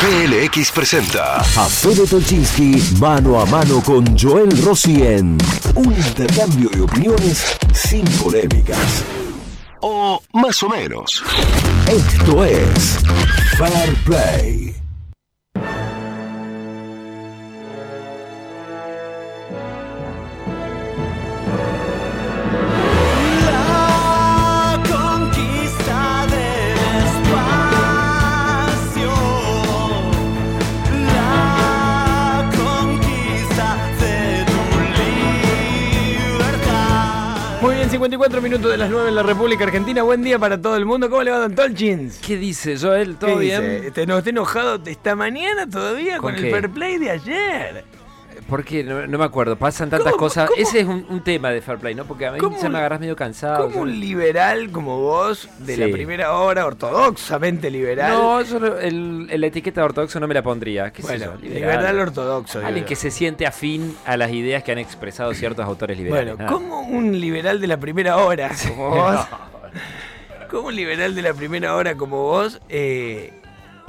PLX presenta a Fede Tolchinsky mano a mano con Joel Rossi en un intercambio de opiniones sin polémicas. o más o menos. Esto es Fair Play. Libertad. Muy bien, 54 minutos de las 9 en la República Argentina. Buen día para todo el mundo. ¿Cómo le va, Don Tolchins? ¿Qué dice Joel? ¿Todo ¿Qué bien? dice? ¿Te, no, ¿Está enojado esta mañana todavía con, ¿Con el fair play de ayer? ¿Por qué? No, no me acuerdo. Pasan tantas ¿Cómo- cosas. cómo- Ese es un, un tema de Fair Play, ¿no? Porque a mí ¿Cómo ya me agarras medio cansado. ¿Cómo yo- un liberal como vos, de la primera hora, ortodoxamente liberal? No, yo no- el, el- la etiqueta de ortodoxo no me la pondría. ¿Qué sé bueno, yo? liberal, ortodoxo. Alguien que se siente afín a las ideas que han expresado ciertos autores liberales. Bueno, nada. ¿cómo un liberal de la primera hora como vos? ¿Cómo un liberal de la primera hora como vos eh,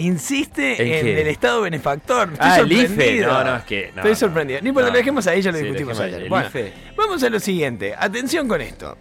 insiste ¿En el Estado benefactor? Estoy Ah, el IFE. sorprendido. No, no, es que. no, Estoy sorprendido. No importa, No, lo dejemos ahí, ya lo sí, discutimos ayer. Bueno, vamos a lo siguiente. Atención con esto.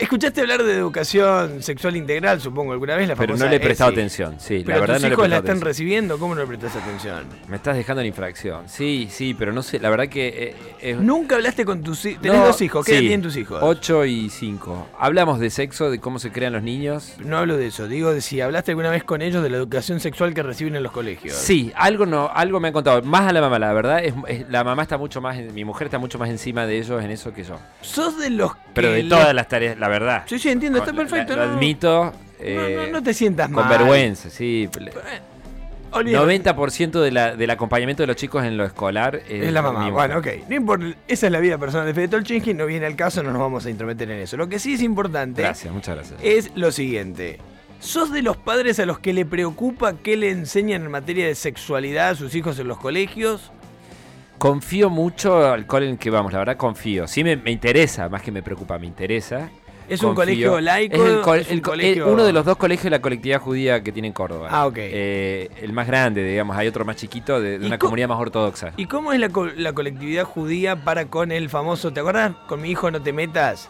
¿Escuchaste hablar de educación sexual integral, supongo, alguna vez? La Pero no le he prestado ESI? atención. Sí, Pero la verdad tus no le he hijos la prestado están atención. recibiendo, ¿cómo no le prestas atención? Me estás dejando en infracción. Sí, sí, pero no sé. La verdad que. eh, es- Nunca hablaste con tus hijos. Tenés No, dos hijos, ¿qué edad sí, tienen tus hijos? 8 y 5. Hablamos de sexo, de cómo se crean los niños. No hablo de eso, digo de si hablaste alguna vez con ellos de la educación sexual que reciben en los colegios. Sí, algo no, algo me han contado. Más a la mamá, la verdad. Es, es- la mamá está mucho más, mi mujer está mucho más encima de ellos en eso que yo. Sos de los. Pero de todas las tareas, la verdad. Sí, sí, entiendo, está Con- perfecto. Lo, no, admito. no, eh, no, no te sientas con mal. vergüenza, sí. Olvídate. 90% de la, del acompañamiento de los chicos en lo escolar es, Es la mamá. Bueno, ok. No importa, esa es la vida personal de Fede Tolchinsky, no viene al caso, no nos vamos a intrometer en eso. Lo que sí es importante Gracias, muchas gracias. es lo siguiente. ¿Sos de los padres a los que le preocupa qué le enseñan en materia de sexualidad a sus hijos en los colegios? Confío mucho al cole en que vamos, la verdad confío. Sí me, me interesa, más que me preocupa, me interesa. ¿Es un colegio laico? Es, el col- ¿Es un el co- colegio- uno de los dos colegios de la colectividad judía que tiene en Córdoba. Ah, ok. Eh, el más grande, digamos. Hay otro más chiquito de, de ¿Y una co- comunidad más ortodoxa. ¿Y cómo es la, co- la colectividad judía para con el famoso, ¿te acuerdas? Con mi hijo no te metas.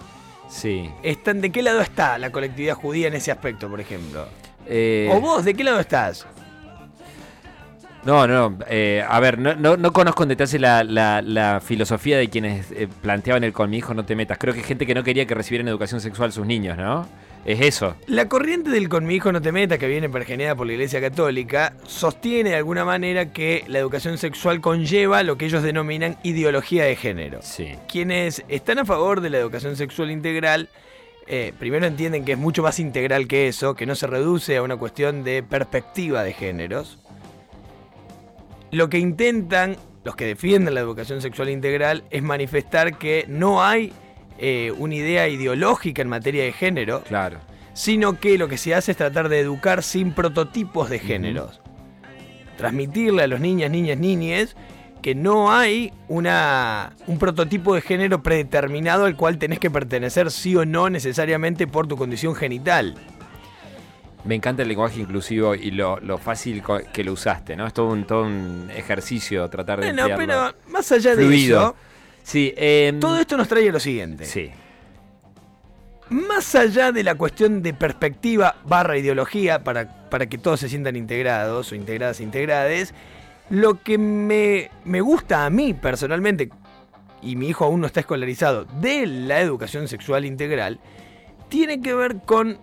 Sí. Están, ¿De qué lado está la colectividad judía en ese aspecto, por ejemplo? Eh, ¿O vos, de qué lado estás? No, no. eh, a ver, no, no, no conozco en detalle la, la- la filosofía de quienes eh, planteaban el con mi hijo no te metas. Creo que gente que no quería que recibieran educación sexual sus niños, ¿no? Es eso. La corriente del con mi hijo no te metas, que viene pergeneada por la Iglesia Católica, sostiene de alguna manera que la educación sexual conlleva lo que ellos denominan ideología de género. Sí. Quienes están a favor de la educación sexual integral, eh, primero entienden que es mucho más integral que eso, que no se reduce a una cuestión de perspectiva de géneros. Lo que intentan los que defienden la educación sexual integral es manifestar que no hay eh, una idea ideológica en materia de género, Claro. sino que lo que se hace es tratar de educar sin prototipos de géneros. Transmitirle a los niñas, niñas, niñes que no hay una, un prototipo de género predeterminado al cual tenés que pertenecer sí o no necesariamente por tu condición genital. Me encanta el lenguaje inclusivo y lo, lo fácil que lo usaste, ¿no? Es todo un, todo un ejercicio tratar de Bueno, pero más allá de Fluido. eso, Sí, em, todo esto nos trae a lo siguiente. Sí. Más allá de la cuestión de perspectiva barra ideología, para, para que todos se sientan integrados o integradas e integrades, lo que me, me gusta a mí personalmente, y mi hijo aún no está escolarizado, de la educación sexual integral, tiene que ver con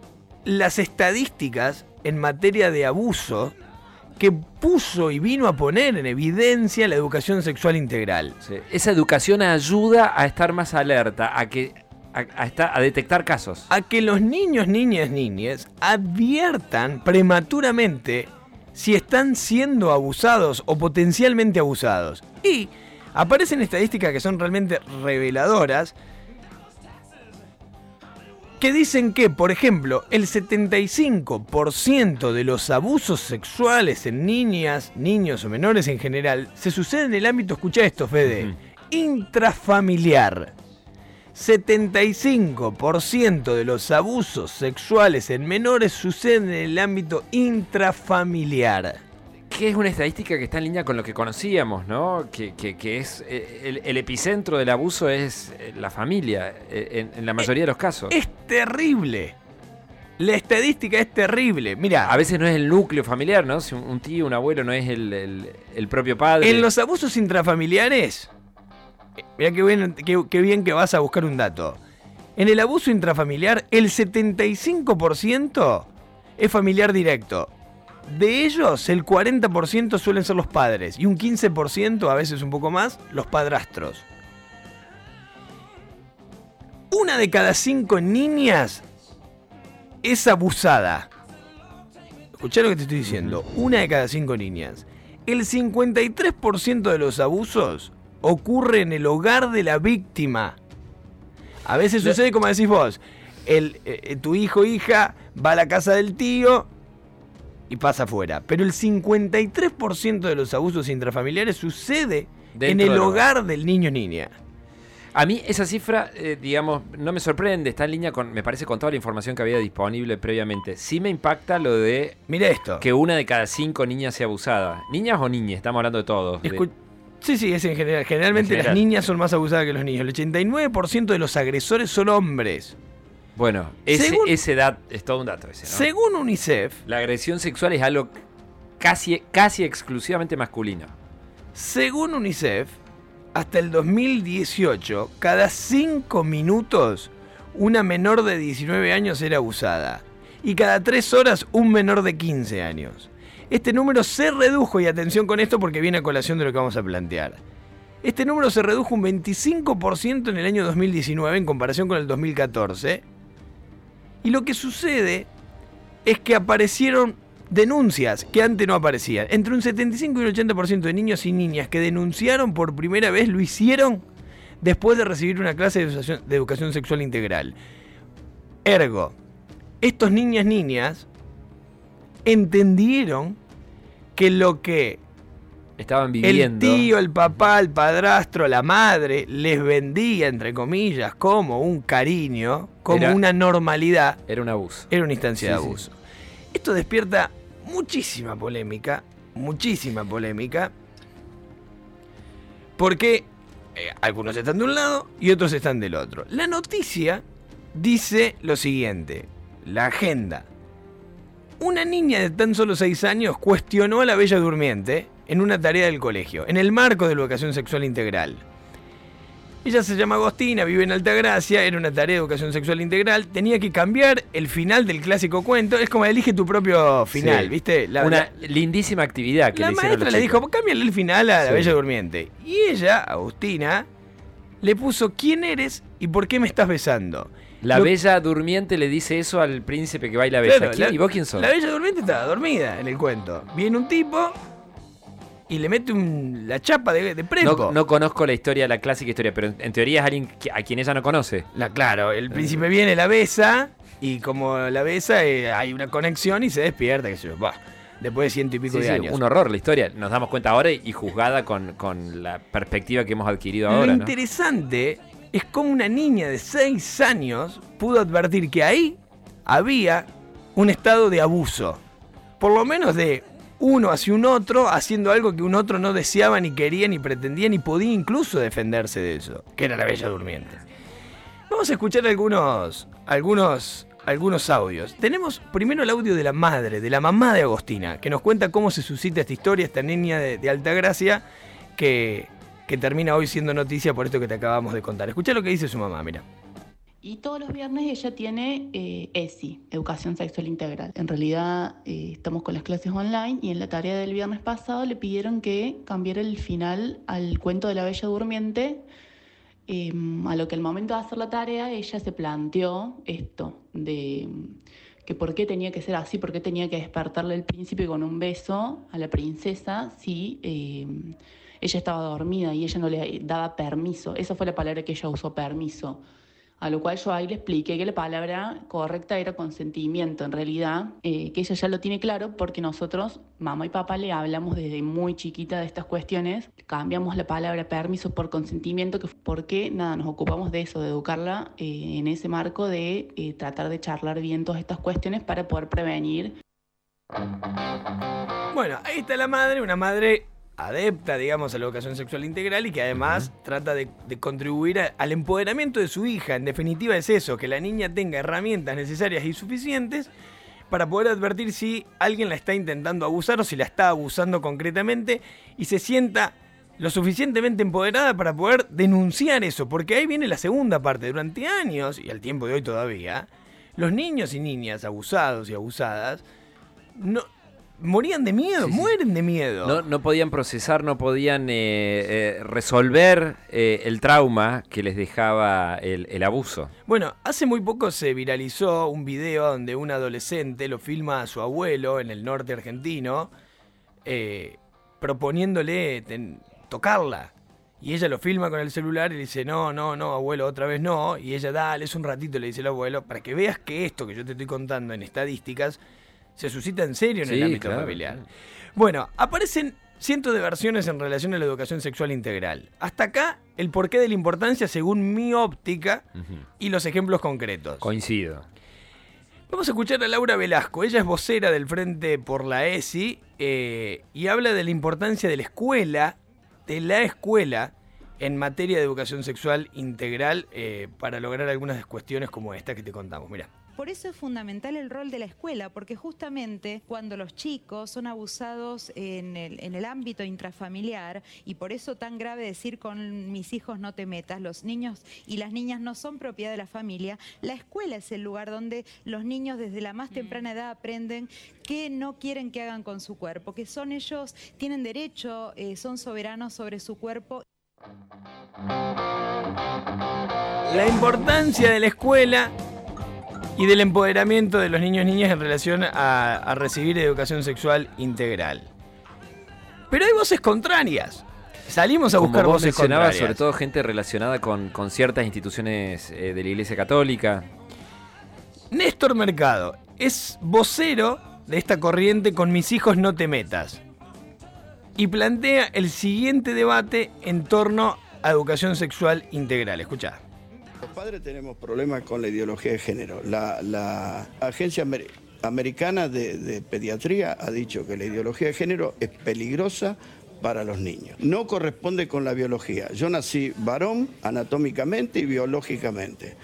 las estadísticas en materia de abuso que puso y vino a poner en evidencia la educación sexual integral. sí. Esa educación ayuda a estar más alerta, a que a, a estar- a detectar casos. a que los niños, niñas, niñas adviertan prematuramente si están siendo abusados o potencialmente abusados. Y aparecen estadísticas que son realmente reveladoras que dicen que, por ejemplo, el 75% de los abusos sexuales en niñas, niños o menores en general se suceden en el ámbito, escucha esto, Fede, Ujú. intrafamiliar. 75% de los abusos sexuales en menores suceden en el ámbito intrafamiliar. Que es una estadística que está en línea con lo que conocíamos, ¿no? Que, que- que es eh, el, el epicentro del abuso es eh, la familia, eh, en, en la mayoría de los casos. Es terrible. La estadística es terrible. Mira, A veces no es el núcleo familiar, ¿no? Si un, un tío, un abuelo no es el, el- el propio padre. en los abusos intrafamiliares, mira qué bien, qué- qué bien que vas a buscar un dato. En el abuso intrafamiliar, el 75% es familiar directo. De ellos, el 40% suelen ser los padres y un 15%, a veces un poco más, los padrastros. Una de cada cinco niñas es abusada. Escuchá lo que te estoy diciendo. Una de cada cinco niñas. El 53% de los abusos ocurre en el hogar de la víctima. A veces sucede como decís vos. El, eh, eh, tu hijo o hija va a la casa del tío y pasa afuera. Pero el 53% de los abusos intrafamiliares sucede en el hogar del niño o niña. A mí esa cifra, eh, digamos, no me sorprende, está en línea con, me parece, con toda la información que había disponible previamente. Sí me impacta lo de Mira esto. que una de cada cinco niñas sea abusada. ¿Niñas o niñas? Estamos hablando de todos. De- Sí, sí, es en general. Generalmente En general. las niñas son más abusadas que los niños. El 89% de los agresores son hombres. Bueno, ese, Según- ese dat- es todo un dato ese, ¿no? Según UNICEF, La agresión sexual es algo casi, casi exclusivamente masculino. según UNICEF, hasta el 2018, cada 5 minutos una menor de 19 años era abusada. Y cada 3 horas un menor de 15 años. Este número se redujo, y atención con esto porque viene a colación de lo que vamos a plantear. Este número se redujo un 25% en el año 2019 en comparación con el 2014. Y lo que sucede es que aparecieron denuncias que antes no aparecían. Entre un 75 y un 80% de niños y niñas que denunciaron por primera vez lo hicieron después de recibir una clase de educación, sexual integral. Ergo, estos niñas niñas entendieron que lo que Estaban el viviendo. tío, el papá, el padrastro, la madre les vendía, entre comillas, como un cariño, como Era- una normalidad, Era un abuso. era una instancia Sí, de sí. abuso. Esto despierta muchísima polémica, muchísima polémica, porque eh, algunos están de un lado y otros están del otro. La noticia dice lo siguiente, la agenda. Una niña de tan solo 6 años cuestionó a la Bella Durmiente en una tarea del colegio, en el marco de la educación sexual integral. Ella se llama Agostina, vive en Altagracia, era una tarea de educación sexual integral, tenía que cambiar el final del clásico cuento, es como elige tu propio final, Sí. ¿viste? La, una la- lindísima actividad que la le maestra le dijo, cámbiale el final a la. Bella Durmiente. Y ella, Agustina, le puso, ¿quién eres y por qué me estás besando? La Lo- bella durmiente le dice eso al príncipe que baila bella. Claro, ¿Quién- la- ¿Y vos quién sos? La Bella Durmiente estaba dormida en el cuento. Viene un tipo y le mete un- la chapa de, de prepo. No, no conozco la historia, la clásica historia, pero en, en teoría es alguien que- a quien ella no conoce. La, claro, el príncipe viene, la besa, y como la besa, eh, hay una conexión y se despierta, que sé yo, bah, después de ciento y pico Sí, de sí, años. un horror la historia. Nos damos cuenta ahora y juzgada con, con la perspectiva que hemos adquirido Lo ahora. ¿no? interesante es cómo una niña de 6 años pudo advertir que ahí había un estado de abuso. Por lo menos de uno hacia un otro, haciendo algo que un otro no deseaba, ni quería, ni pretendía, ni podía incluso defenderse de eso, que era la Bella Durmiente. Vamos a escuchar algunos, algunos, algunos audios. Tenemos primero el audio de la madre, de la mamá de Agostina, que nos cuenta cómo se suscita esta historia, esta niña de, de Altagracia, que, que termina hoy siendo noticia por esto que te acabamos de contar. Escucha lo que dice su mamá, mira. Y todos los viernes ella tiene eh, ESI, Educación Sexual Integral. En realidad eh, estamos con las clases online y en la tarea del viernes pasado le pidieron que cambiara el final al cuento de la Bella Durmiente. Eh, a lo que al momento de hacer la tarea ella se planteó esto de que por qué tenía que ser así, por qué tenía que despertarle el príncipe con un beso a la princesa si eh, ella estaba dormida y ella no le daba permiso. Esa fue la palabra que ella usó, permiso. A lo cual yo ahí le expliqué que la palabra correcta era consentimiento, en realidad, eh, que ella ya lo tiene claro porque nosotros, mamá y papá, le hablamos desde muy chiquita de estas cuestiones, cambiamos la palabra permiso por consentimiento, que porque nada, nos ocupamos de eso, de educarla eh, en ese marco de eh, tratar de charlar bien todas estas cuestiones para poder prevenir. Bueno, ahí está la madre, una madre adepta, digamos, a la educación sexual integral y que además trata de, de contribuir a- al empoderamiento de su hija. En definitiva es eso, que la niña tenga herramientas necesarias y suficientes para poder advertir si alguien la está intentando abusar o si la está abusando concretamente y se sienta lo suficientemente empoderada para poder denunciar eso, porque ahí viene la segunda parte. Durante años, y al tiempo de hoy todavía, los niños y niñas abusados y abusadas no morían de miedo, Sí, sí. mueren de miedo. No, no podían procesar, no podían eh, eh, resolver eh, el trauma que les dejaba el, el abuso. Bueno, hace muy poco se viralizó un video donde un adolescente lo filma a su abuelo en el norte argentino, proponiéndole ten- tocarla. Y ella lo filma con el celular y le dice, no, no, no, abuelo, otra vez no. Y ella, dale, es un ratito, le dice el abuelo, para que veas que esto que yo te estoy contando en estadísticas se suscita en serio en el ámbito claro, familiar. Bueno, aparecen cientos de versiones en relación a la educación sexual integral. Hasta acá, el porqué de la importancia según mi óptica y los ejemplos concretos. Coincido. Vamos a escuchar a Laura Velasco. Ella es vocera del Frente por la ESI eh, y habla de la importancia de la escuela, de la escuela, en materia de educación sexual integral eh, para lograr algunas cuestiones como esta que te contamos. Mira. Por eso es fundamental el rol de la escuela, porque justamente cuando los chicos son abusados en el, en el ámbito intrafamiliar, y por eso tan grave decir con mis hijos no te metas, los niños y las niñas no son propiedad de la familia, la escuela es el lugar donde los niños desde la más temprana edad aprenden qué no quieren que hagan con su cuerpo, que son ellos, tienen derecho, eh, son soberanos sobre su cuerpo. La importancia de la escuela y del empoderamiento de los niños y niñas en relación a, a recibir educación sexual integral. Pero hay voces contrarias. Salimos a Como buscar vos voces mencionabas, contrarias. sobre todo gente relacionada con, con ciertas instituciones eh, de la Iglesia Católica. Néstor Mercado es vocero de esta corriente con mis hijos no te metas. Y plantea el siguiente debate en torno a educación sexual integral. Escucha. Los padres tenemos problemas con la ideología de género. La, Agencia Amer- Americana de, Pediatría ha dicho que la ideología de género es peligrosa para los niños. No corresponde con la biología. Yo nací varón anatómicamente y biológicamente.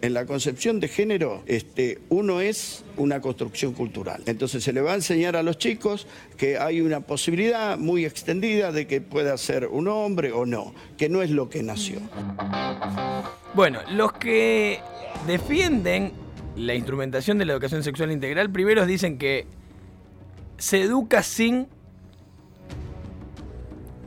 En la concepción de género, este, uno es una construcción cultural. Entonces se le va a enseñar a los chicos que hay una posibilidad muy extendida de que pueda ser un hombre o no, que no es lo que nació. Bueno, los que defienden la instrumentación de la educación sexual integral, primero dicen que se educa sin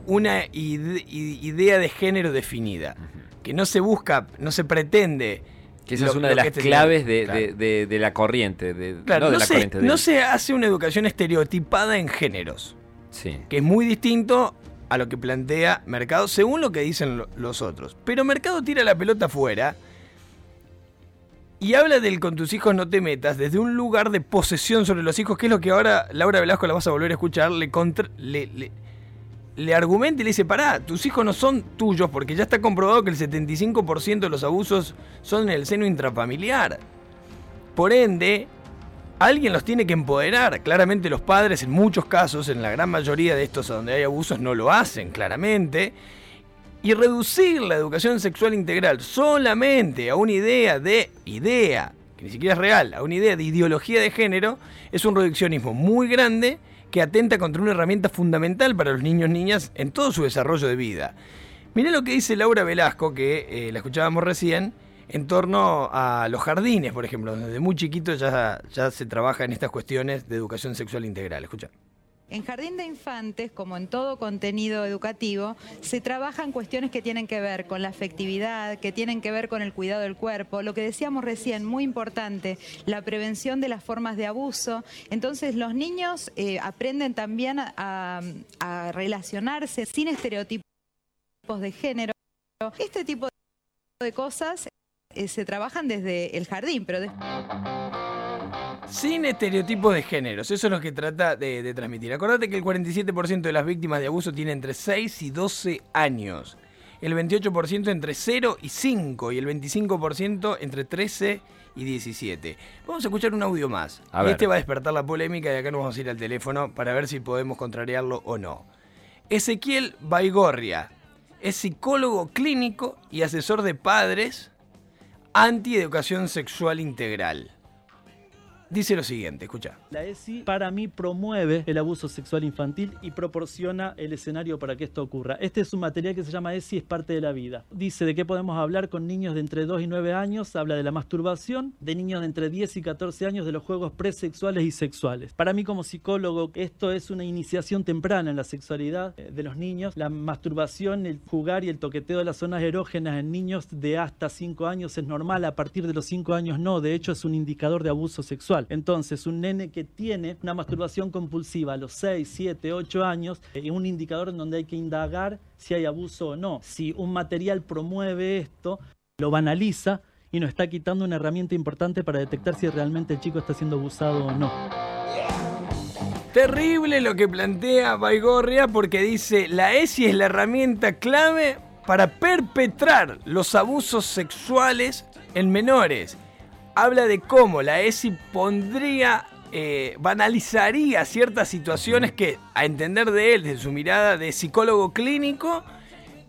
una ide- idea de género definida. Que no se busca, no se pretende. Que esa lo- es una de las este claves de, Claro. de- de- de la corriente. Claro, no la se, corriente. no se hace una educación estereotipada en géneros, Sí. que es muy distinto a lo que plantea Mercado, según lo que dicen lo- los otros. Pero Mercado tira la pelota afuera y habla del con tus hijos no te metas desde un lugar de posesión sobre los hijos, que es lo que ahora Laura Velasco la vas a volver a escuchar, le, contra- le, le- le argumenta y le dice, pará, tus hijos no son tuyos porque ya está comprobado que el 75% de los abusos son en el seno intrafamiliar. Por ende, alguien los tiene que empoderar. Claramente los padres en muchos casos, en la gran mayoría de estos donde hay abusos, no lo hacen, claramente. Y reducir la educación sexual integral solamente a una idea de idea, que ni siquiera es real, a una idea de ideología de género, es un reduccionismo muy grande que atenta contra una herramienta fundamental para los niños y niñas en todo su desarrollo de vida. Mirá lo que dice Laura Velasco, que eh, la escuchábamos recién, en torno a los jardines, por ejemplo, donde desde muy chiquito ya, se trabaja en estas cuestiones de educación sexual integral. Escucha. En Jardín de Infantes, como en todo contenido educativo, se trabajan cuestiones que tienen que ver con la afectividad, que tienen que ver con el cuidado del cuerpo, lo que decíamos recién, muy importante, la prevención de las formas de abuso. Entonces los niños eh, aprenden también a- a relacionarse sin estereotipos de género. Este tipo de cosas eh, se trabajan desde el jardín, pero después... Sin estereotipos de géneros, eso es lo que trata de, de transmitir. Acordate que el 47% de las víctimas de abuso tiene entre 6 y 12 años, el 28% entre 0 y 5 y el 25% entre 13 y y 17. Vamos a escuchar un audio más. A ver. este va a despertar la polémica y acá nos vamos a ir al teléfono para ver si podemos contrariarlo o no. Ezequiel Baigorria es psicólogo clínico y asesor de padres anti-educación sexual integral. Dice lo siguiente, escucha. La ESI para mí promueve el abuso sexual infantil y proporciona el escenario para que esto ocurra. Este es un material que se llama ESI es parte de la vida. Dice de qué podemos hablar con niños de entre 2 y 9 años, habla de la masturbación, de niños de entre 10 y 14 años de los juegos presexuales y sexuales. Para mí como psicólogo esto es una iniciación temprana en la sexualidad eh, de los niños. La masturbación, el jugar y el toqueteo de las zonas erógenas en niños de hasta 5 años es normal, a partir de los 5 años no, de hecho es un indicador de abuso sexual. Entonces, un nene que tiene una masturbación compulsiva a los 6, 7, 8 años eh, es un indicador en donde hay que indagar si hay abuso o no. Si un material promueve esto, lo banaliza y nos está quitando una herramienta importante para detectar si realmente el chico está siendo abusado o no. Terrible lo que plantea Baigorria porque dice la ESI es la herramienta clave para perpetrar los abusos sexuales en menores. Habla de cómo la ESI pondría, eh, banalizaría ciertas situaciones que, a entender de él, desde su mirada de psicólogo clínico,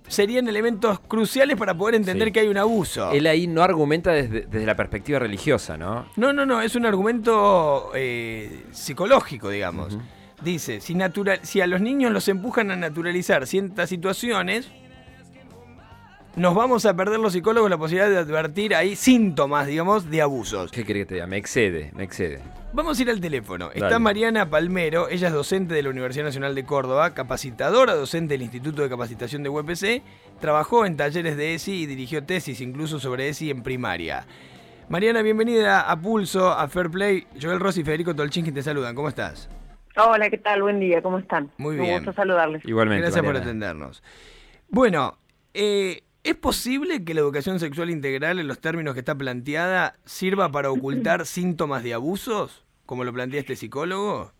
serían elementos cruciales para poder entender Sí. que hay un abuso. Él ahí no argumenta desde, desde la perspectiva religiosa, ¿no? No, no, no, es un argumento eh, psicológico, digamos. Dice, si, natural, si a los niños los empujan a naturalizar ciertas situaciones, nos vamos a perder los psicólogos la posibilidad de advertir ahí síntomas, digamos, de abusos. ¿Qué querés que te diga? Me excede, me excede. Vamos a ir al teléfono. Está. Mariana Palmero, ella es docente de la Universidad Nacional de Córdoba, capacitadora docente del Instituto de Capacitación de UPC, trabajó en talleres de ESI y dirigió tesis incluso sobre ESI en primaria. Mariana, bienvenida a Pulso, a Fair Play. Joel Rossi y Federico Tolchinski te saludan. ¿Cómo estás? Hola, ¿qué tal? Buen día, ¿cómo están? Muy Un bien. gusto saludarles. Igualmente. Gracias por atendernos. Bueno, eh, ¿es posible que la educación sexual integral, en los términos que está planteada, sirva para ocultar síntomas de abusos, como lo plantea este psicólogo?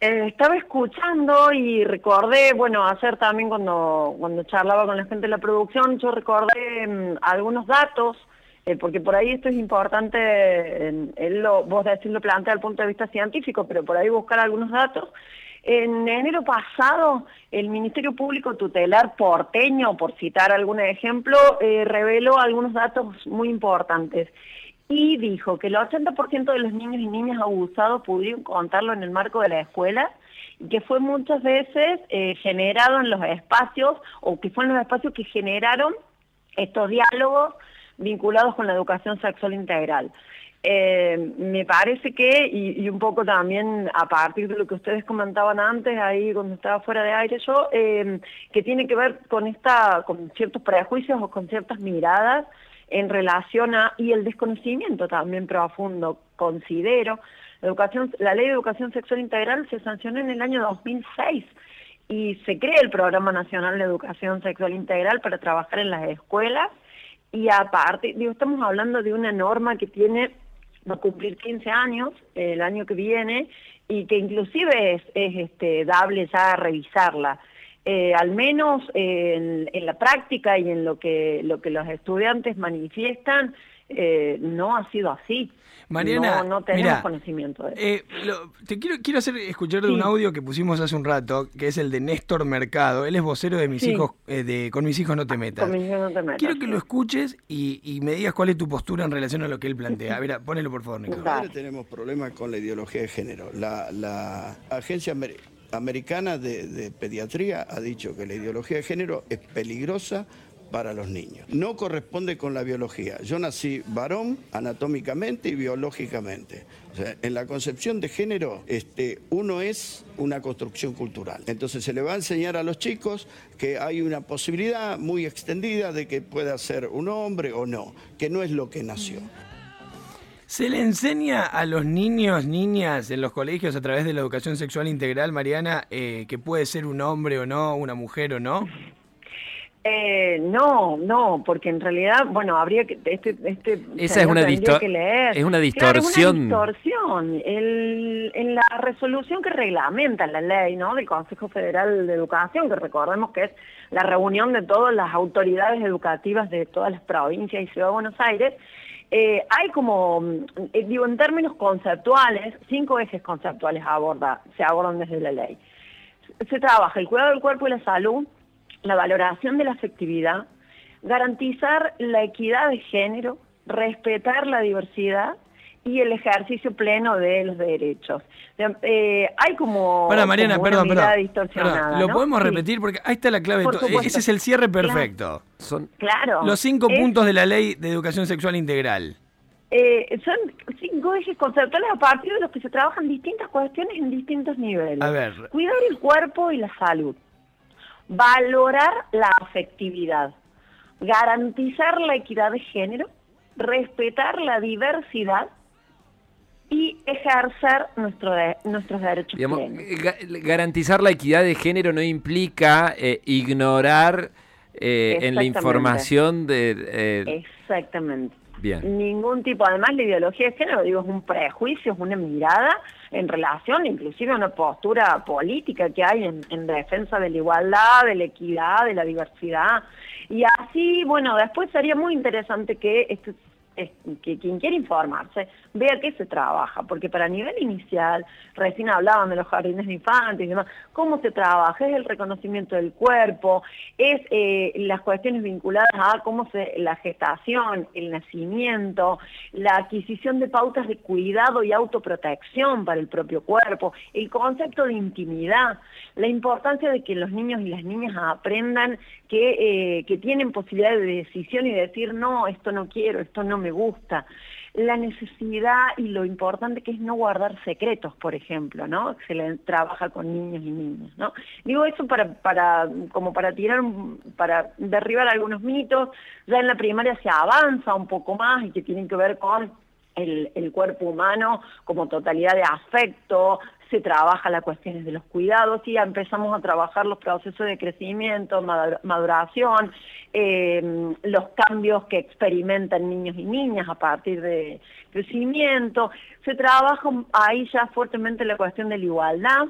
Eh, estaba escuchando y recordé, bueno, ayer también cuando, cuando charlaba con la gente de la producción, yo recordé mm, algunos datos, eh, porque por ahí esto es importante, en- él lo, vos decís lo plantea desde el punto de vista científico, pero por ahí buscar algunos datos. En enero pasado, el Ministerio Público Tutelar porteño, por citar algún ejemplo, eh, reveló algunos datos muy importantes y dijo que el 80% de los niños y niñas abusados pudieron contarlo en el marco de la escuela y que fue muchas veces eh, generado en los espacios o que fueron los espacios que generaron estos diálogos vinculados con la educación sexual integral. Eh, me parece que, y, y un poco también a partir de lo que ustedes comentaban antes, ahí cuando estaba fuera de aire yo, eh, que tiene que ver con esta, con ciertos prejuicios o con ciertas miradas en relación a, y el desconocimiento también profundo, considero, la educación, la ley de educación sexual integral se sancionó en el año 2006 y se crea el Programa Nacional de Educación Sexual Integral para trabajar en las escuelas. Y aparte, digo, estamos hablando de una norma que tiene, va a cumplir 15 años el año que viene y que inclusive es, es este, dable ya revisarla. Eh, al menos eh, en, en la práctica y en lo que, lo que los estudiantes manifiestan, eh, no ha sido así. Mariana, no, no tenemos mirá, conocimiento de eso. Eh, lo- te quiero, quiero hacer escuchar de un audio que pusimos hace un rato, que es el de Néstor Mercado. Él es vocero de mis Sí. hijos, eh, de Con mis hijos no te metas. Con mis hijos no te metas, Quiero que sí. lo escuches y, y me digas cuál es tu postura en relación a lo que él plantea. A ver, ponelo por favor. Padre, tenemos problemas con la ideología de género. La, la Agencia Amer- Americana de, de Pediatría ha dicho que la ideología de género es peligrosa para los niños. No corresponde con la biología. Yo nací varón anatómicamente y biológicamente. En la concepción de género, este, uno es una construcción cultural. Entonces se le va a enseñar a los chicos que hay una posibilidad muy extendida de que pueda ser un hombre o no, que no es lo que nació. ¿Se le enseña a los niños, niñas en los colegios a través de la educación sexual integral, Mariana, eh, que puede ser un hombre o no, una mujer o no? Eh, no, no, porque en realidad, bueno, habría que este, este Esa es una tendría disto- que leer. es una Claro, distorsión. es una distorsión. El- en la resolución que reglamenta la ley, ¿no? Del Consejo Federal de Educación, que recordemos que es la reunión de todas las autoridades educativas de todas las provincias y Ciudad de Buenos Aires, eh, hay como, mm, eh, digo, en términos conceptuales, cinco ejes conceptuales aborda, se abordan desde la ley. Se trabaja el cuidado del cuerpo y la salud, la valoración de la afectividad, garantizar la equidad de género, respetar la diversidad y el ejercicio pleno de los derechos. Eh, hay como, Para Mariana, como una mirada perdón. distorsionada. Perdón, ¿Lo ¿no? podemos Sí. repetir? Porque ahí está la clave. de Por todo. supuesto. Ese es el cierre Claro. perfecto. Son Claro. Los cinco Es- puntos de la ley de educación sexual integral. Eh, son cinco ejes conceptuales a partir de los que se trabajan distintas cuestiones en distintos niveles. A ver. Cuidar el cuerpo y la salud. Valorar la afectividad. Garantizar la equidad de género. Respetar la diversidad. Y ejercer nuestro de- nuestros derechos Digamos, plenos. eh, ga- garantizar la equidad de género no implica eh, ignorar eh, en la información de... eh, Exactamente. bien. Ningún tipo, además la ideología de género, digo, es un prejuicio, es una mirada en relación, inclusive a una postura política que hay en, en defensa de la igualdad, de la equidad, de la diversidad. Y así, bueno, después sería muy interesante que este que quien quiere informarse vea qué se trabaja, porque para nivel inicial, recién hablaban de los jardines de infantes y demás, cómo se trabaja, es el reconocimiento del cuerpo, es eh, las cuestiones vinculadas a cómo se, la gestación, el nacimiento, la adquisición de pautas de cuidado y autoprotección para el propio cuerpo, el concepto de intimidad, la importancia de que los niños y las niñas aprendan que, eh, que tienen posibilidad de decisión y decir, no, esto no quiero, esto no me gusta. La necesidad y lo importante que es no guardar secretos, por ejemplo, ¿no? Se le trabaja con niños y niñas, ¿no? Digo eso para, para, como para tirar, para derribar algunos mitos. Ya en la primaria se avanza un poco más y que tienen que ver con el, cuerpo humano como totalidad de afecto, se trabaja las cuestiones de los cuidados y ya empezamos a trabajar los procesos de crecimiento, madur- maduración, eh, los cambios que experimentan niños y niñas a partir de crecimiento. Se trabaja ahí ya fuertemente la cuestión de la igualdad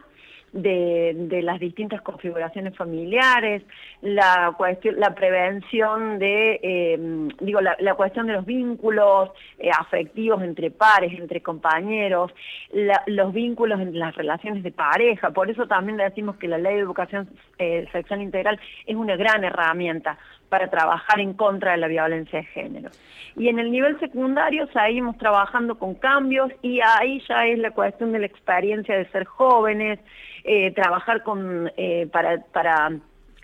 de, de las distintas configuraciones familiares, la cuestión, la prevención de, eh, digo, la, la cuestión de los vínculos eh, afectivos entre pares, entre compañeros, la- los vínculos en las relaciones de pareja. Por eso también decimos que la ley de educación eh, sexual integral es una gran herramienta para trabajar en contra de la violencia de género. Y en el nivel secundario seguimos trabajando con cambios y ahí ya es la cuestión de la experiencia de ser jóvenes, eh, trabajar con eh, para, para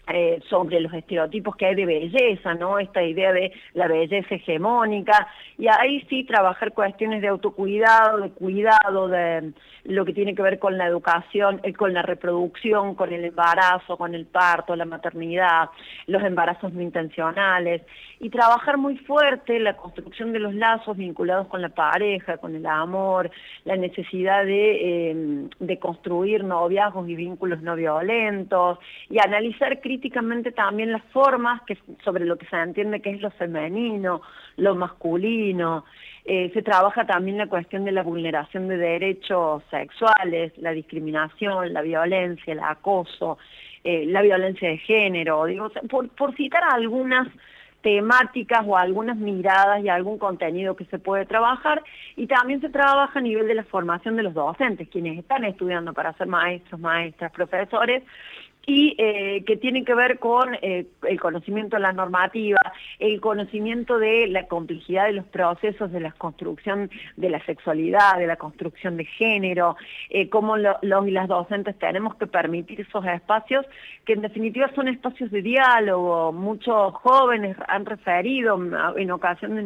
eh, sobre los estereotipos que hay de belleza, ¿no? Esta idea de la belleza hegemónica, y ahí sí trabajar cuestiones de autocuidado, de cuidado, de lo que tiene que ver con la educación, eh, con la reproducción, con el embarazo, con el parto, la maternidad, los embarazos no intencionales, y trabajar muy fuerte la construcción de los lazos vinculados con la pareja, con el amor, la necesidad de, eh, de construir noviazgos y vínculos no violentos, y analizar críticamente también las formas que, sobre lo que se entiende que es lo femenino, lo masculino. Eh, se trabaja también la cuestión de la vulneración de derechos sexuales, la discriminación, la violencia, el acoso, eh, la violencia de género, digo, por, por citar algunas temáticas o algunas miradas y algún contenido que se puede trabajar y también se trabaja a nivel de la formación de los docentes, quienes están estudiando para ser maestros, maestras, profesores y eh, que tienen que ver con eh, el conocimiento de la normativa, el conocimiento de la complejidad de los procesos de la construcción de la sexualidad, de la construcción de género, eh, cómo lo- los y las docentes tenemos que permitir esos espacios que en definitiva son espacios de diálogo. Muchos jóvenes han referido mm, en ocasión de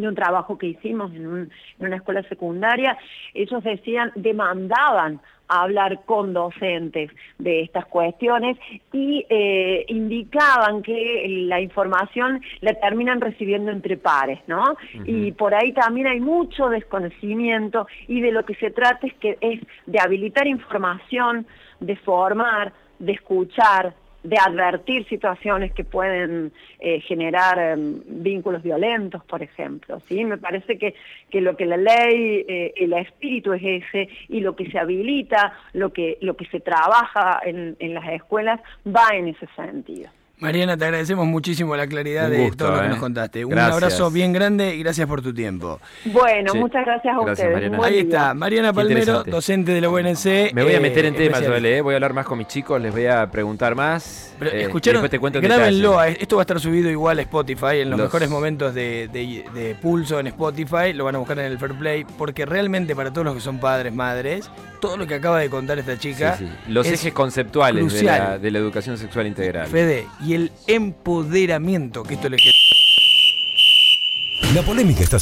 de un trabajo que hicimos en, un- en una escuela secundaria, ellos decían, demandaban hablar con docentes de estas cuestiones y eh, indicaban que la información la terminan recibiendo entre pares, ¿no? Y por ahí también hay mucho desconocimiento y de lo que se trata es que es de habilitar información, de formar, de escuchar, de advertir situaciones que pueden eh, generar em, vínculos violentos, por ejemplo. ¿sí? Me parece que, que lo que la ley, eh, el espíritu es ese, y lo que se habilita, lo que, lo que se trabaja en, en las escuelas, va en ese sentido. Mariana, te agradecemos muchísimo la claridad de todo lo que eh. nos contaste. Un abrazo bien grande y gracias por tu tiempo. Bueno, Sí. muchas gracias a Gracias, ustedes. Ahí día. está, Mariana Palmero, docente de la UNC. Me voy a eh, meter en temas, ¿eh? voy a hablar más con mis chicos, les voy a preguntar más. Pero, eh, y escucharon, después te grábenlo, a- esto va a estar subido igual a Spotify, en los, Los- mejores momentos de, de- de Pulso en Spotify, lo van a buscar en el Fair Play, porque realmente para todos los que son padres, madres, todo lo que acaba de contar esta chica, Sí, sí. Los es ejes conceptuales de la, de la educación sexual integral. Fede, y el empoderamiento que esto le genera. La polémica está